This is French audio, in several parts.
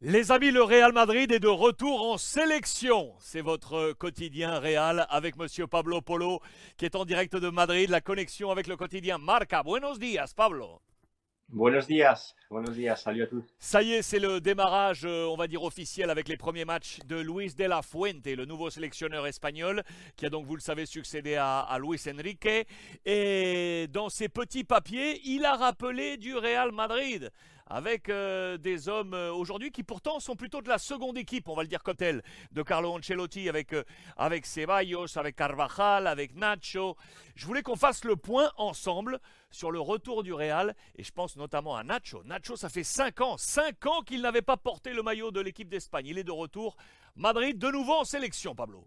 Les amis, le Real Madrid est de retour en sélection. C'est votre quotidien Real avec Monsieur Pablo Polo qui est en direct de Madrid. La connexion avec le quotidien Marca. Buenos días, Pablo. Buenos días, buenos días, salut à tous. Ça y est, c'est le démarrage, euh, on va dire officiel, avec les premiers matchs de Luis de la Fuente, le nouveau sélectionneur espagnol, qui a donc, vous le savez, succédé à, à Luis Enrique. Et dans ses petits papiers, il a rappelé du Real Madrid avec euh, des hommes euh, aujourd'hui qui pourtant sont plutôt de la seconde équipe, on va le dire comme tel, de Carlo Ancelotti avec, euh, avec Ceballos, avec Carvajal, avec Nacho. Je voulais qu'on fasse le point ensemble sur le retour du Real et je pense notamment à Nacho. Nacho, ça fait 5 ans, 5 ans qu'il n'avait pas porté le maillot de l'équipe d'Espagne. Il est de retour. Madrid de nouveau en sélection, Pablo.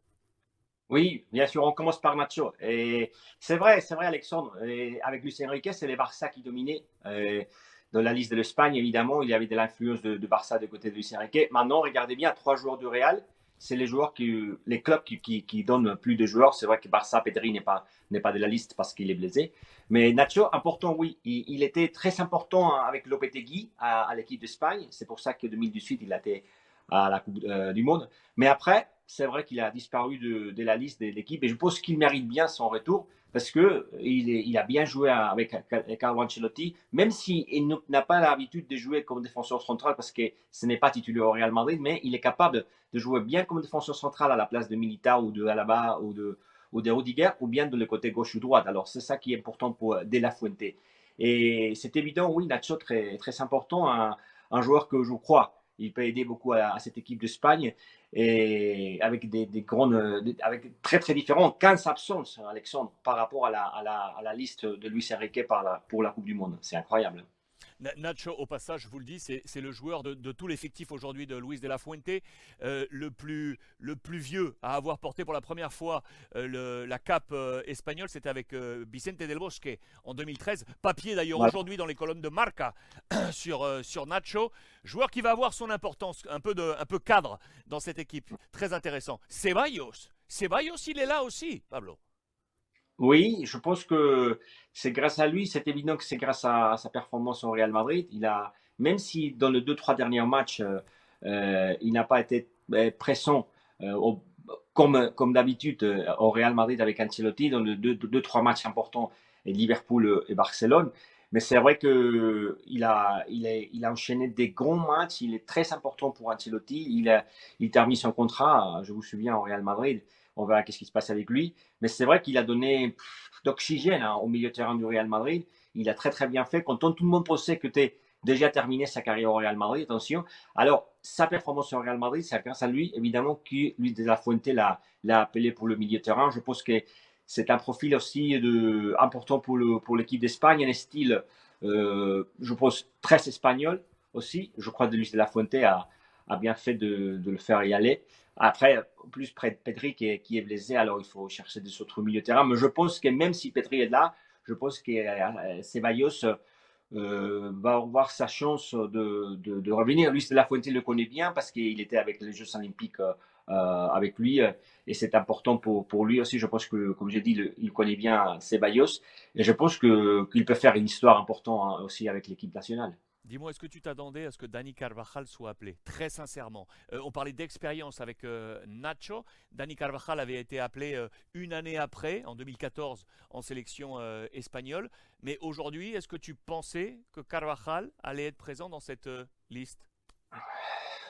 Oui, bien sûr, on commence par Nacho. Et c'est vrai, c'est vrai, Alexandre. Avec Luis Enrique, c'est les Barça qui dominaient. Dans la liste de l'Espagne, évidemment, il y avait de l'influence de, Barça de côté de Luis Enrique. Maintenant, regardez bien, trois joueurs du Real, c'est les joueurs qui, les clubs qui, qui, donnent plus de joueurs. C'est vrai que Barça, Pedri n'est pas, n'est pas de la liste parce qu'il est blessé. Mais Nacho, important, oui. Il, était très important avec Lopetegui à, à l'équipe d'Espagne. C'est pour ça que 2018, il a été à la Coupe euh, du Monde. Mais après, c'est vrai qu'il a disparu de, la liste de l'équipe et je pense qu'il mérite bien son retour parce que il, a bien joué avec Carlo Ancelotti, même s'il n'a pas l'habitude de jouer comme défenseur central parce que ce n'est pas titulaire au Real Madrid, mais il est capable de jouer bien comme défenseur central à la place de Milita ou de Alaba ou de, ou Rudiger ou bien de le côté gauche ou droite. Alors c'est ça qui est important pour De La Fuente. Et c'est évident, oui, Nacho très, très important, un joueur que je crois il peut aider beaucoup à, cette équipe d'Espagne et avec des, grandes, avec très très différents 15 absences, Alexandre, par rapport à la, à la, liste de Luis Enrique pour la Coupe du Monde. C'est incroyable. Nacho, au passage, je vous le dis, c'est le joueur de, tout l'effectif aujourd'hui de Luis de la Fuente, euh, le, plus, le plus vieux à avoir porté pour la première fois euh, la cape euh, espagnole. C'était avec Vicente del Bosque en 2013. Papier d'ailleurs aujourd'hui dans les colonnes de Marca sur, sur Nacho. Joueur qui va avoir son importance, un peu, de, un peu cadre dans cette équipe. Très intéressant. Ceballos. Ceballos, il est là aussi, Pablo. Oui, je pense que c'est grâce à lui, c'est évident que c'est grâce à, sa performance au Real Madrid. Il a, même si dans les deux, trois derniers matchs, euh, euh, il n'a pas été euh, pressant comme, comme d'habitude au Real Madrid avec Ancelotti dans les deux, deux, trois matchs importants, et Liverpool et Barcelone. Mais c'est vrai qu'il a, il, il a enchaîné des grands matchs. Il est très important pour Ancelotti. Il, a, il termine son contrat, je vous souviens, au Real Madrid. On verra qu'est-ce qui se passe avec lui. Mais c'est vrai qu'il a donné d'oxygène hein, au milieu terrain du Real Madrid. Il a très très bien fait. Quand tout le monde pensait que tu déjà terminé sa carrière au Real Madrid, attention. Alors, sa performance au Real Madrid, c'est grâce à lui, évidemment, que lui de la Fuente l'a appelé pour le milieu terrain. Je pense que c'est un profil aussi de, important pour l'équipe pour d'Espagne, un style, euh, je pense, très espagnol aussi. Je crois que Luis de la Fuente a, a bien fait de, de, le faire y aller. Après, plus près de Pedri qui est, qui est, blessé, alors il faut chercher des autres milieux de terrain. Mais je pense que même si Pedri est là, je pense que euh, Ceballos euh, va avoir sa chance de, de, de, revenir. Lui, de la Fuente le connaît bien parce qu'il était avec les Jeux Olympiques euh, avec lui et c'est important pour, pour, lui aussi. Je pense que, comme j'ai dit, il connaît bien Ceballos et je pense qu'il peut faire une histoire importante hein, aussi avec l'équipe nationale. Dis-moi, est-ce que tu t'attendais à ce que Dani Carvajal soit appelé? Très sincèrement. Euh, on parlait d'expérience avec euh, Nacho. Dani Carvajal avait été appelé euh, une année après, en 2014, en sélection espagnole. Mais aujourd'hui, est-ce que tu pensais que Carvajal allait être présent dans cette liste?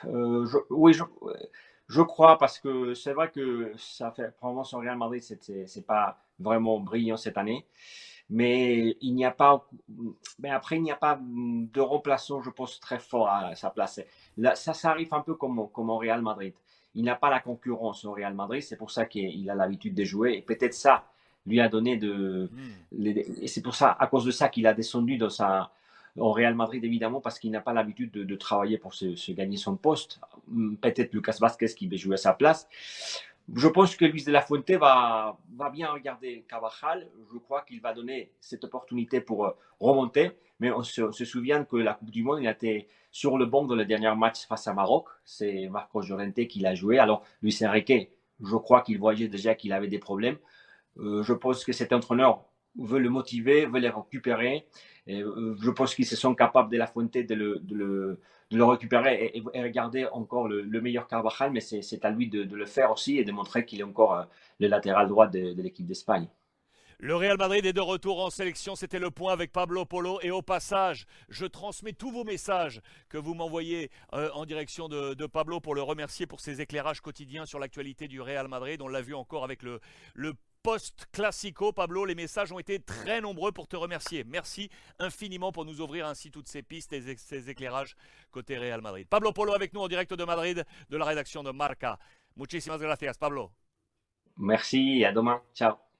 Oui, je, crois, parce que c'est vrai que ça fait probablement son Real Madrid, c'est pas vraiment brillant cette année mais il n'y a pas, mais après, il n'y a pas de remplaçant, je pense, très fort à sa place. Là, ça, ça arrive un peu comme, comme au Real Madrid. Il n'a pas la concurrence au Real Madrid, c'est pour ça qu'il a l'habitude de jouer, et peut-être ça lui a donné de, hmm. et c'est pour ça, à cause de ça, qu'il a descendu dans sa, au Real Madrid, évidemment, parce qu'il n'a pas l'habitude de, travailler pour se, se, gagner son poste. Peut-être Lucas Vasquez qui va jouer à sa place. Je pense que Luis de la Fuente va, va bien regarder Carvajal. Je crois qu'il va donner cette opportunité pour euh, remonter. Mais on se, souvient que la Coupe du Monde, il était sur le banc dans le dernier match face à Maroc. C'est Marco Llorente qui l'a joué. Alors, Luis Enrique, je crois qu'il voyait déjà qu'il avait des problèmes. Euh, je pense que cet entraîneur veut le motiver, veut les récupérer. je pense qu'ils se sont capables de la Fuente de le, de le, de le récupérer et, et, regarder encore le, meilleur Carvajal, mais c'est à lui de, le faire aussi et de montrer qu'il est encore le latéral droit de, de l'équipe d'Espagne. Le Real Madrid est de retour en sélection, c'était le point avec Pablo Polo. Et au passage, je transmets tous vos messages que vous m'envoyez euh, en direction de, Pablo pour le remercier pour ses éclairages quotidiens sur l'actualité du Real Madrid. On l'a vu encore avec le, le post-classico. Pablo, les messages ont été très nombreux pour te remercier. Merci infiniment pour nous ouvrir ainsi toutes ces pistes et ces éclairages côté Real Madrid. Pablo Polo avec nous en direct de Madrid, de la rédaction de Marca. Muchísimas gracias, Pablo. Merci, à demain. Ciao.